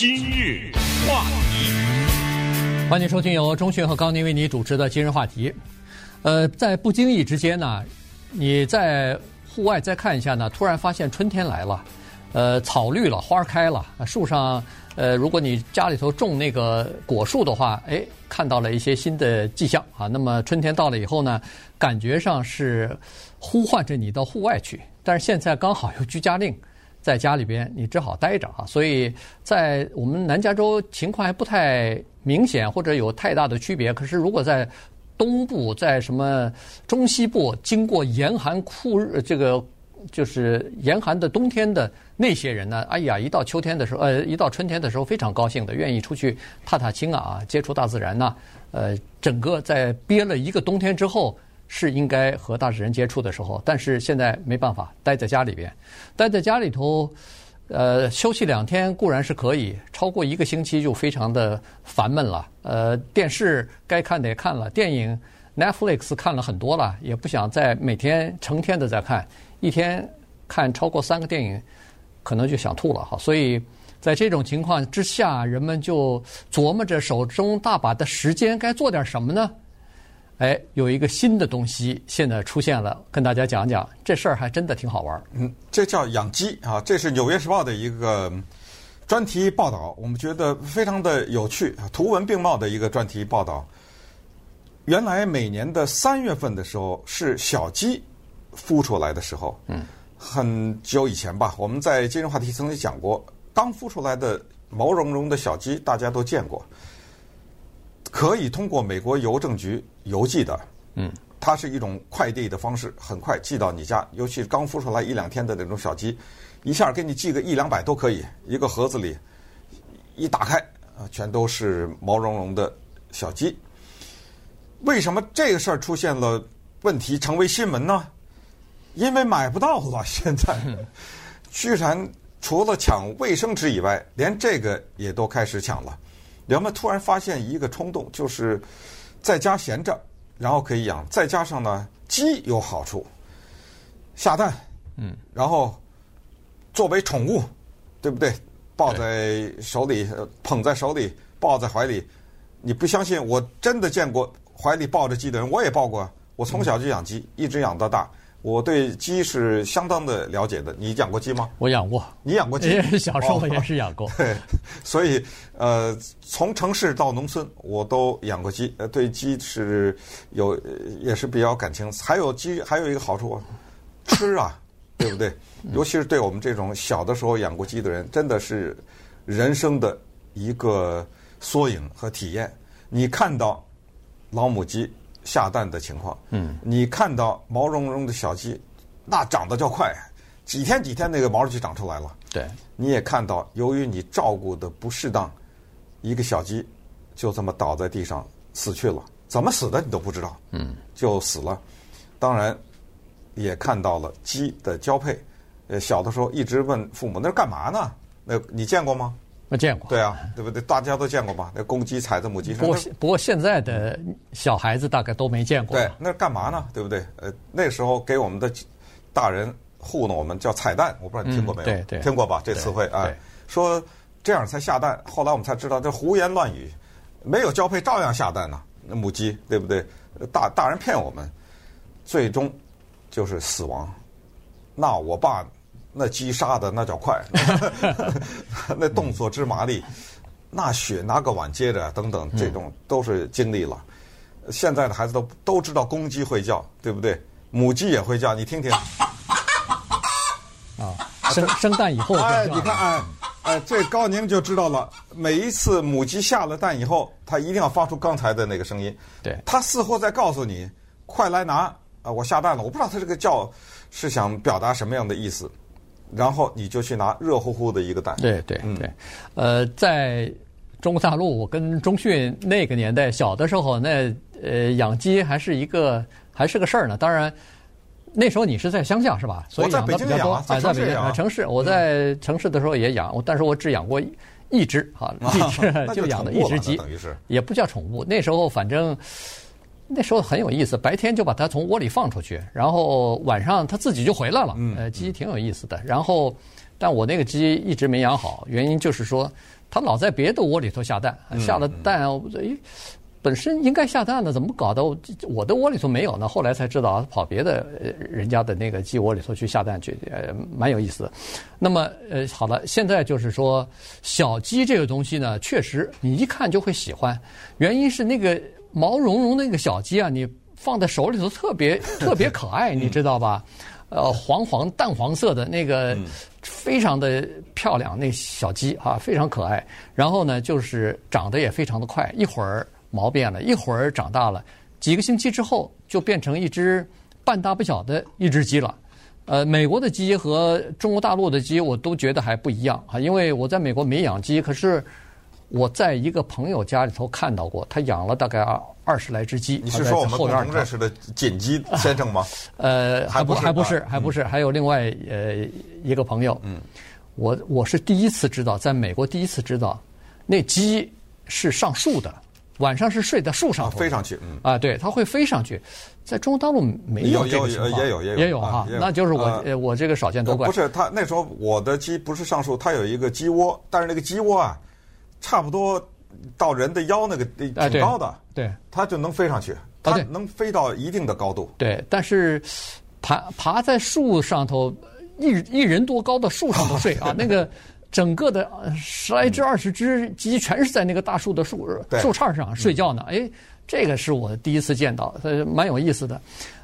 今日话题，欢迎收听由钟迅和高宁为你主持的今日话题。呃，在不经意之间呢，你在户外再看一下呢，突然发现春天来了，呃，草绿了，花开了，树上，呃，如果你家里头种那个果树的话，哎，看到了一些新的迹象啊。那么春天到了以后呢，感觉上是呼唤着你到户外去，但是现在刚好有居家令。在家里边，你只好待着啊。所以在我们南加州情况还不太明显，或者有太大的区别。可是如果在东部，在什么中西部，经过严寒酷日，这个就是严寒的冬天的那些人呢，哎呀，一到秋天的时候，呃，一到春天的时候，非常高兴的，愿意出去踏踏青啊，接触大自然呐。呃，整个在憋了一个冬天之后。是应该和大自然接触的时候，但是现在没办法，待在家里边，待在家里头，呃，休息两天固然是可以，超过一个星期就非常的烦闷了。呃，电视该看的也看了，电影 Netflix 看了很多了，也不想再每天成天的在看，一天看超过三个电影，可能就想吐了哈。所以在这种情况之下，人们就琢磨着手中大把的时间该做点什么呢？哎，有一个新的东西现在出现了，跟大家讲讲这事儿还真的挺好玩。嗯，这叫养鸡啊，这是《纽约时报》的一个专题报道，我们觉得非常的有趣，图文并茂的一个专题报道。原来每年的三月份的时候是小鸡孵出来的时候，嗯，很久以前吧，我们在金融话题曾经讲过，刚孵出来的毛茸茸的小鸡，大家都见过。可以通过美国邮政局邮寄的，嗯，它是一种快递的方式，很快寄到你家。尤其是刚孵出来一两天的那种小鸡，一下给你寄个一两百都可以。一个盒子里一打开，啊，全都是毛茸茸的小鸡。为什么这个事儿出现了问题，成为新闻呢？因为买不到了，现在居然除了抢卫生纸以外，连这个也都开始抢了。人们突然发现一个冲动，就是在家闲着，然后可以养。再加上呢，鸡有好处，下蛋，嗯，然后作为宠物，对不对？抱在手里，捧在手里，抱在怀里。你不相信？我真的见过怀里抱着鸡的人，我也抱过。我从小就养鸡，一直养到大。我对鸡是相当的了解的。你养过鸡吗？我养过。你养过鸡？小时候也是养过。哦、对，所以呃，从城市到农村，我都养过鸡。呃，对鸡是有也是比较感情。还有鸡还有一个好处，吃啊，对不对？尤其是对我们这种小的时候养过鸡的人，真的是人生的一个缩影和体验。你看到老母鸡。下蛋的情况，嗯，你看到毛茸茸的小鸡，那长得叫快，几天几天那个毛就长出来了。对，你也看到，由于你照顾的不适当，一个小鸡就这么倒在地上死去了，怎么死的你都不知道，嗯，就死了。当然，也看到了鸡的交配，呃，小的时候一直问父母那是干嘛呢？那你见过吗？我见过，对啊，对不对？大家都见过吧？那公鸡踩在母鸡上。不过，不过现在的小孩子大概都没见过。对，那干嘛呢？对不对？呃，那时候给我们的大人糊弄我们叫彩蛋，我不知道你听过没有？对对，听过吧？这词汇啊，说这样才下蛋。后来我们才知道，这胡言乱语，没有交配照样下蛋呢。那母鸡对不对？大大人骗我们，最终就是死亡。那我爸。那击杀的那叫快，那动作之麻利，那血拿个碗接着等等，这种都是经历了。现在的孩子都都知道公鸡会叫，对不对？母鸡也会叫，你听听。啊，生生蛋以后。哎，你看，哎，哎，这高宁就知道了。每一次母鸡下了蛋以后，它一定要发出刚才的那个声音。对。它似乎在告诉你，快来拿啊！我下蛋了。我不知道它这个叫是想表达什么样的意思。然后你就去拿热乎乎的一个蛋。对对对，呃，在中国大陆，我跟中迅那个年代小的时候，那呃养鸡还是一个还是个事儿呢。当然，那时候你是在乡下是吧？所以养的比较多。在北京养。城市，我在城市的时候也养，但是我只养过一只哈，一只 就养的一只鸡，等于是也不叫宠物。那时候反正。那时候很有意思，白天就把它从窝里放出去，然后晚上它自己就回来了。呃，鸡挺有意思的。然后，但我那个鸡一直没养好，原因就是说它老在别的窝里头下蛋，下了蛋，诶，本身应该下蛋的，怎么搞的？我的窝里头没有呢？后来才知道，跑别的人家的那个鸡窝里头去下蛋去，呃，蛮有意思的。那么，呃，好了，现在就是说，小鸡这个东西呢，确实你一看就会喜欢，原因是那个毛茸茸那个小鸡啊，你放在手里头特别 特别可爱，你知道吧？呃，黄黄淡黄色的那个，非常的漂亮，那小鸡啊，非常可爱。然后呢，就是长得也非常的快，一会儿。毛变了，一会儿长大了，几个星期之后就变成一只半大不小的一只鸡了。呃，美国的鸡和中国大陆的鸡我都觉得还不一样啊，因为我在美国没养鸡，可是我在一个朋友家里头看到过，他养了大概二二十来只鸡。你是说我们共同认识的锦鸡先生吗？呃，还不还不是还不是，还有另外呃一个朋友。嗯，我我是第一次知道，在美国第一次知道，那鸡是上树的。晚上是睡在树上，飞上去，嗯啊，对，它会飞上去，在中国大陆没有这个情况，也有也有也有哈，那就是我我这个少见多怪。不是，他那时候我的鸡不是上树，它有一个鸡窝，但是那个鸡窝啊，差不多到人的腰那个挺高的，对，它就能飞上去，它能飞到一定的高度。对，但是爬爬在树上头，一一人多高的树上头睡 啊，那个。整个的十来只、二十只鸡全是在那个大树的树树杈上睡觉呢。哎，这个是我第一次见到，呃，蛮有意思的。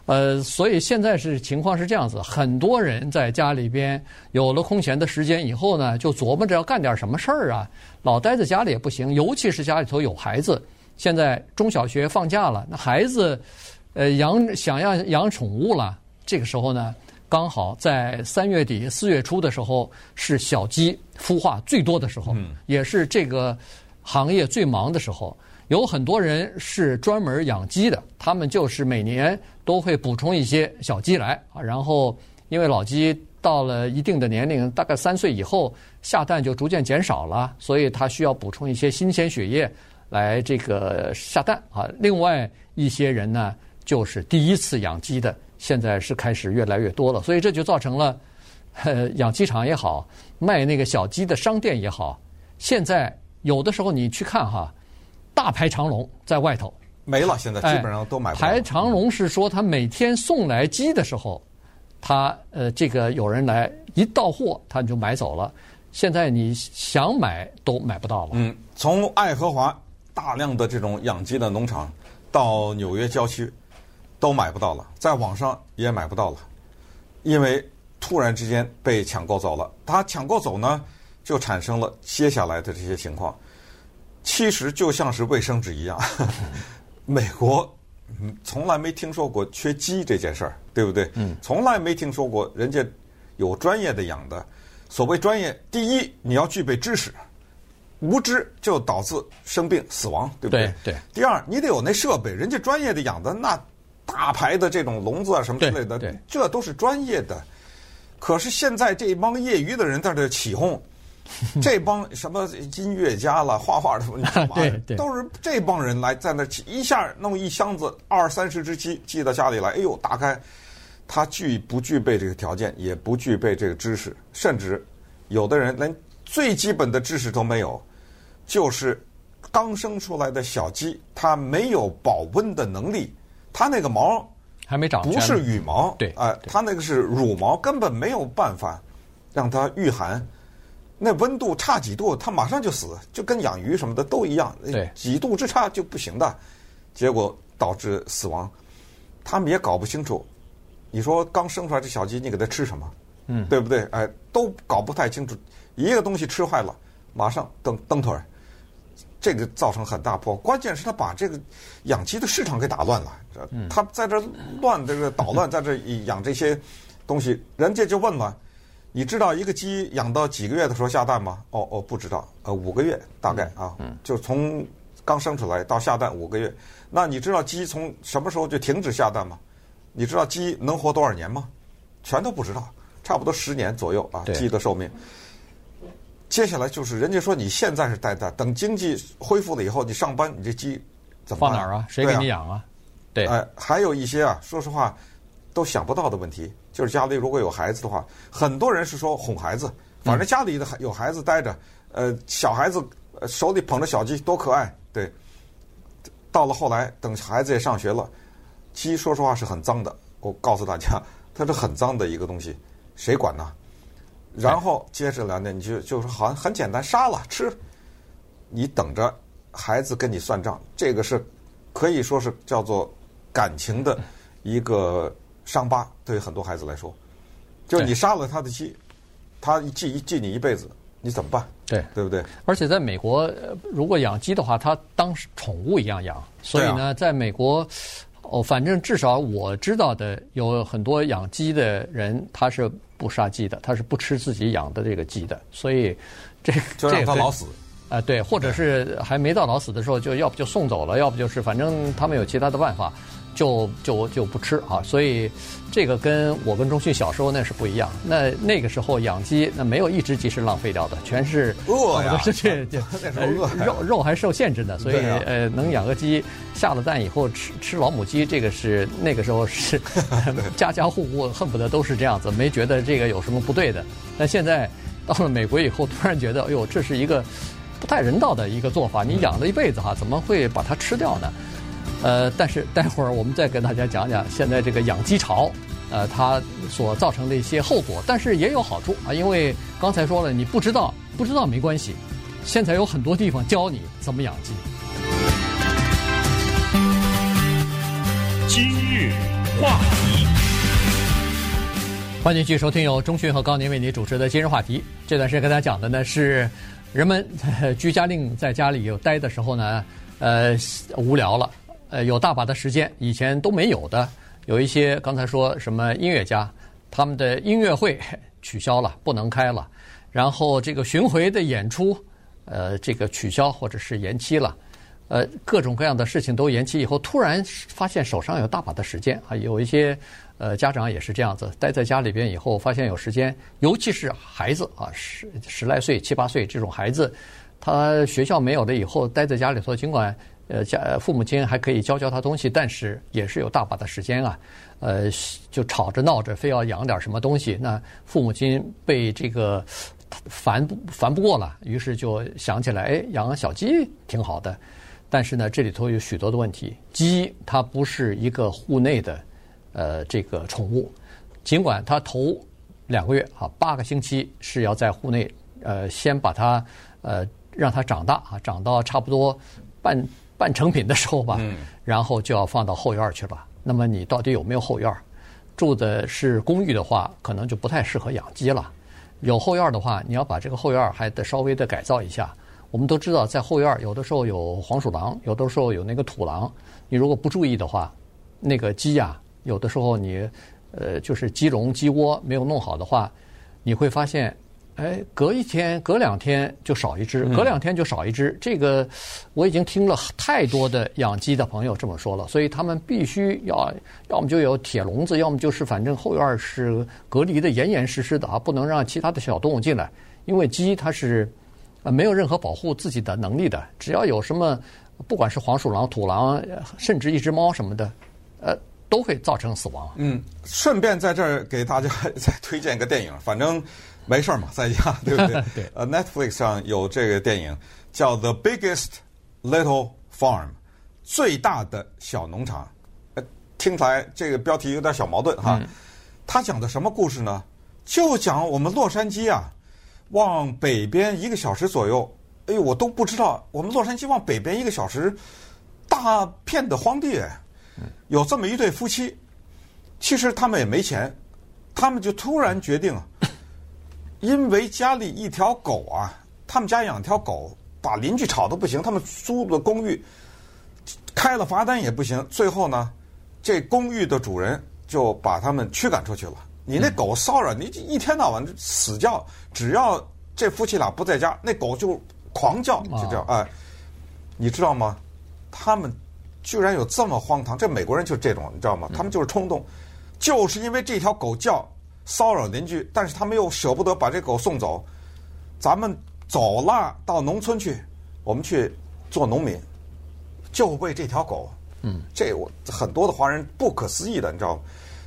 呃，所以现在是情况是这样子，很多人在家里边有了空闲的时间以后呢，就琢磨着要干点什么事儿啊。老待在家里也不行，尤其是家里头有孩子。现在中小学放假了，那孩子呃养想要养宠物了，这个时候呢。刚好在三月底四月初的时候，是小鸡孵化最多的时候，也是这个行业最忙的时候。有很多人是专门养鸡的，他们就是每年都会补充一些小鸡来啊。然后因为老鸡到了一定的年龄，大概三岁以后下蛋就逐渐减少了，所以它需要补充一些新鲜血液来这个下蛋啊。另外一些人呢，就是第一次养鸡的。现在是开始越来越多了，所以这就造成了，呃，养鸡场也好，卖那个小鸡的商店也好，现在有的时候你去看哈，大排长龙在外头没了，现在基本上都买不到。排长龙是说他每天送来鸡的时候，他呃这个有人来一到货他就买走了，现在你想买都买不到了。嗯，从爱荷华大量的这种养鸡的农场到纽约郊区。都买不到了，在网上也买不到了，因为突然之间被抢购走了。他抢购走呢，就产生了接下来的这些情况。其实就像是卫生纸一样，美国从来没听说过缺鸡这件事儿，对不对？嗯，从来没听说过人家有专业的养的。所谓专业，第一你要具备知识，无知就导致生病死亡，对不对？对。对。第二，你得有那设备，人家专业的养的那。大牌的这种笼子啊，什么之类的，这都是专业的。可是现在这帮业余的人在这起哄，这帮什么音乐家了、画画的，对对，都是这帮人来在那一下弄一箱子二三十只鸡寄到家里来。哎呦，打开，他具不具备这个条件，也不具备这个知识，甚至有的人连最基本的知识都没有，就是刚生出来的小鸡，它没有保温的能力。它那个毛还没长，不是羽毛，对，哎，它那个是乳毛，根本没有办法让它御寒。那温度差几度，它马上就死，就跟养鱼什么的都一样，几度之差就不行的，结果导致死亡。他们也搞不清楚，你说刚生出来这小鸡，你给它吃什么？嗯，对不对？哎，都搞不太清楚，一个东西吃坏了，马上蹬蹬腿儿。这个造成很大破，关键是他把这个养鸡的市场给打乱了。他在这乱这个捣乱，在这养这些东西，人家就问了：你知道一个鸡养到几个月的时候下蛋吗？哦哦，不知道，呃，五个月大概啊，就从刚生出来到下蛋五个月。那你知道鸡从什么时候就停止下蛋吗？你知道鸡能活多少年吗？全都不知道，差不多十年左右啊，鸡的寿命。接下来就是人家说你现在是带蛋，等经济恢复了以后，你上班，你这鸡怎么办？放哪儿啊？谁给你养啊？对，哎，还有一些啊，说实话都想不到的问题，就是家里如果有孩子的话，很多人是说哄孩子，反正家里的有孩子待着，呃，小孩子呃手里捧着小鸡多可爱。对，到了后来，等孩子也上学了，鸡说实话是很脏的。我告诉大家，它是很脏的一个东西，谁管呢？然后接着来呢，你就就说好像很简单，杀了吃，你等着孩子跟你算账，这个是可以说是叫做感情的一个伤疤，对于很多孩子来说，就是你杀了他的鸡，他记记你一辈子，你怎么办？对，对不对？而且在美国，如果养鸡的话，它当宠物一样养，所以呢，在美国，哦，反正至少我知道的，有很多养鸡的人，他是不杀鸡的，他是不吃自己养的这个鸡的，所以这就让他老死。啊，对，或者是还没到老死的时候，就要不就送走了，要不就是反正他们有其他的办法，就就就不吃啊。所以这个跟我跟中旭小时候那是不一样。那那个时候养鸡，那没有一只鸡是浪费掉的，全是饿呀，是这这肉肉还受限制的，所以呃能养个鸡下了蛋以后吃吃老母鸡，这个是那个时候是 家家户户恨不得都是这样子，没觉得这个有什么不对的。但现在到了美国以后，突然觉得哎呦，这是一个。不太人道的一个做法，你养了一辈子哈，怎么会把它吃掉呢？呃，但是待会儿我们再跟大家讲讲现在这个养鸡潮，呃，它所造成的一些后果，但是也有好处啊，因为刚才说了，你不知道不知道没关系，现在有很多地方教你怎么养鸡。今日话题，欢迎继续收听由钟讯和高宁为你主持的今日话题。这段时间跟大家讲的呢是。人们 居家令在家里有待的时候呢，呃，无聊了，呃，有大把的时间，以前都没有的。有一些刚才说什么音乐家，他们的音乐会 取消了，不能开了。然后这个巡回的演出，呃，这个取消或者是延期了，呃，各种各样的事情都延期以后，突然发现手上有大把的时间啊，有一些。呃，家长也是这样子，待在家里边以后，发现有时间，尤其是孩子啊，十十来岁、七八岁这种孩子，他学校没有了以后，待在家里头，尽管呃家父母亲还可以教教他东西，但是也是有大把的时间啊，呃，就吵着闹着，非要养点什么东西，那父母亲被这个烦烦不过了，于是就想起来，哎，养个小鸡挺好的，但是呢，这里头有许多的问题，鸡它不是一个户内的。呃，这个宠物，尽管它头两个月啊，八个星期是要在户内，呃，先把它呃让它长大啊，长到差不多半半成品的时候吧，然后就要放到后院去了。那么你到底有没有后院？住的是公寓的话，可能就不太适合养鸡了。有后院的话，你要把这个后院还得稍微的改造一下。我们都知道，在后院有的时候有黄鼠狼，有的时候有那个土狼。你如果不注意的话，那个鸡呀。有的时候你，呃，就是鸡笼、鸡窝没有弄好的话，你会发现，哎，隔一天、隔两天就少一只，隔两天就少一只。这个我已经听了太多的养鸡的朋友这么说了，所以他们必须要，要么就有铁笼子，要么就是反正后院是隔离的严严实实的啊，不能让其他的小动物进来，因为鸡它是呃没有任何保护自己的能力的，只要有什么，不管是黄鼠狼、土狼，甚至一只猫什么的，呃。都会造成死亡。嗯，顺便在这儿给大家 再推荐一个电影，反正没事儿嘛，在家对不对？对。呃，Netflix 上有这个电影叫《The Biggest Little Farm》，最大的小农场。呃，听起来这个标题有点小矛盾哈。他讲的什么故事呢？就讲我们洛杉矶啊，往北边一个小时左右。哎呦，我都不知道，我们洛杉矶往北边一个小时，大片的荒地。有这么一对夫妻，其实他们也没钱，他们就突然决定，因为家里一条狗啊，他们家养条狗，把邻居吵得不行，他们租的公寓开了罚单也不行，最后呢，这公寓的主人就把他们驱赶出去了。你那狗骚扰你，一天到晚死叫，只要这夫妻俩不在家，那狗就狂叫，就叫哎，你知道吗？他们。居然有这么荒唐！这美国人就是这种，你知道吗？他们就是冲动，就是因为这条狗叫骚扰邻居，但是他们又舍不得把这狗送走。咱们走了到农村去，我们去做农民，就为这条狗。嗯，这我很多的华人不可思议的，你知道吗？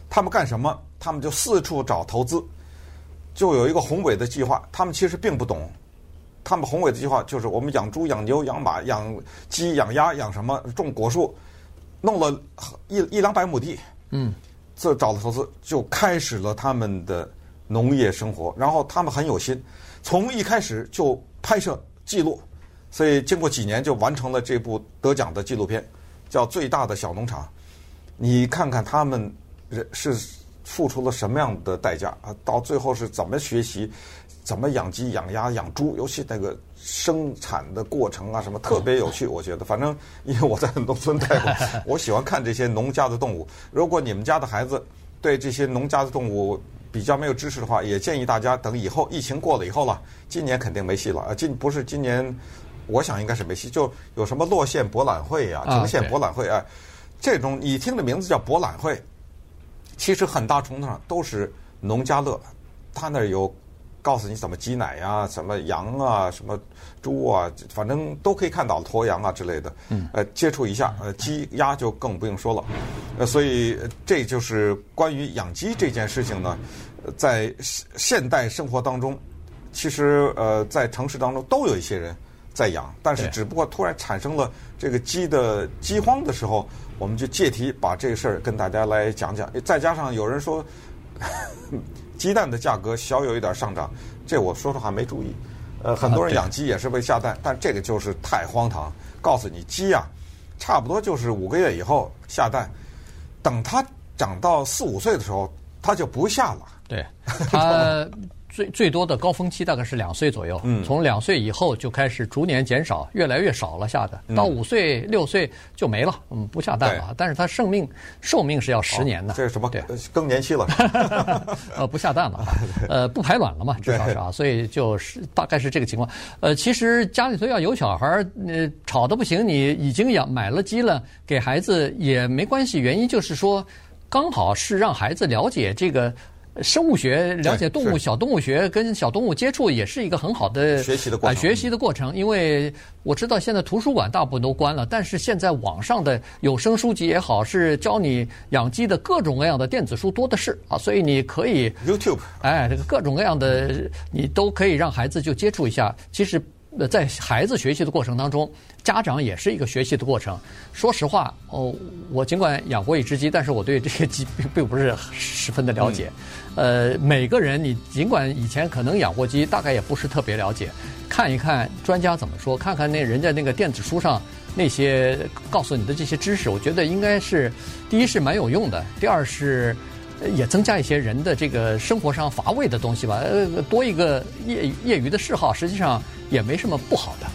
他们干什么？他们就四处找投资，就有一个宏伟的计划。他们其实并不懂他们宏伟的计划就是我们养猪、养牛、养马、养鸡、养鸭、养什么，种果树，弄了一一两百亩地，嗯，这找了投资，就开始了他们的农业生活。然后他们很有心，从一开始就拍摄记录，所以经过几年就完成了这部得奖的纪录片，叫《最大的小农场》。你看看他们人是付出了什么样的代价啊？到最后是怎么学习？怎么养鸡、养鸭、养猪？尤其那个生产的过程啊，什么特别有趣。我觉得，反正因为我在农村待过，我喜欢看这些农家的动物。如果你们家的孩子对这些农家的动物比较没有知识的话，也建议大家等以后疫情过了以后了，今年肯定没戏了啊！今不是今年，我想应该是没戏。就有什么洛县博览会呀、啊、柘县博览会啊，这种你听的名字叫博览会，其实很大程度上都是农家乐，他那儿有。告诉你怎么挤奶呀，什么羊啊，什么猪啊，反正都可以看到驼羊啊之类的。嗯。呃，接触一下，呃，鸡鸭就更不用说了。呃，所以这就是关于养鸡这件事情呢，在现代生活当中，其实呃，在城市当中都有一些人在养，但是只不过突然产生了这个鸡的饥荒的时候，我们就借题把这个事儿跟大家来讲讲。再加上有人说。鸡蛋的价格小有一点上涨，这我说实话没注意。呃，很多人养鸡也是为下蛋，但这个就是太荒唐。告诉你，鸡呀，差不多就是五个月以后下蛋，等它长到四五岁的时候，它就不下了。对，它。最最多的高峰期大概是两岁左右，从两岁以后就开始逐年减少，越来越少了下的，到五岁六岁就没了，嗯，不下蛋了。但是它生命寿命是要十年的。这是什么？对，更年期了。呃，不下蛋了，呃，不排卵了嘛，至少是啊，所以就是大概是这个情况。呃，其实家里头要有小孩儿，呃，吵得不行，你已经养买了鸡了，给孩子也没关系。原因就是说，刚好是让孩子了解这个。生物学了解动物，小动物学跟小动物接触也是一个很好的学习的过程。学习的过程，因为我知道现在图书馆大部分都关了，但是现在网上的有声书籍也好，是教你养鸡的各种各样的电子书多的是啊，所以你可以 YouTube，哎，这个各种各样的你都可以让孩子就接触一下。其实。在孩子学习的过程当中，家长也是一个学习的过程。说实话，哦，我尽管养过一只鸡，但是我对这个鸡 并并不是十分的了解。呃，每个人你尽管以前可能养过鸡，大概也不是特别了解。看一看专家怎么说，看看那人家那个电子书上那些告诉你的这些知识，我觉得应该是第一是蛮有用的，第二是也增加一些人的这个生活上乏味的东西吧。呃，多一个业业余的嗜好，实际上。也没什么不好的。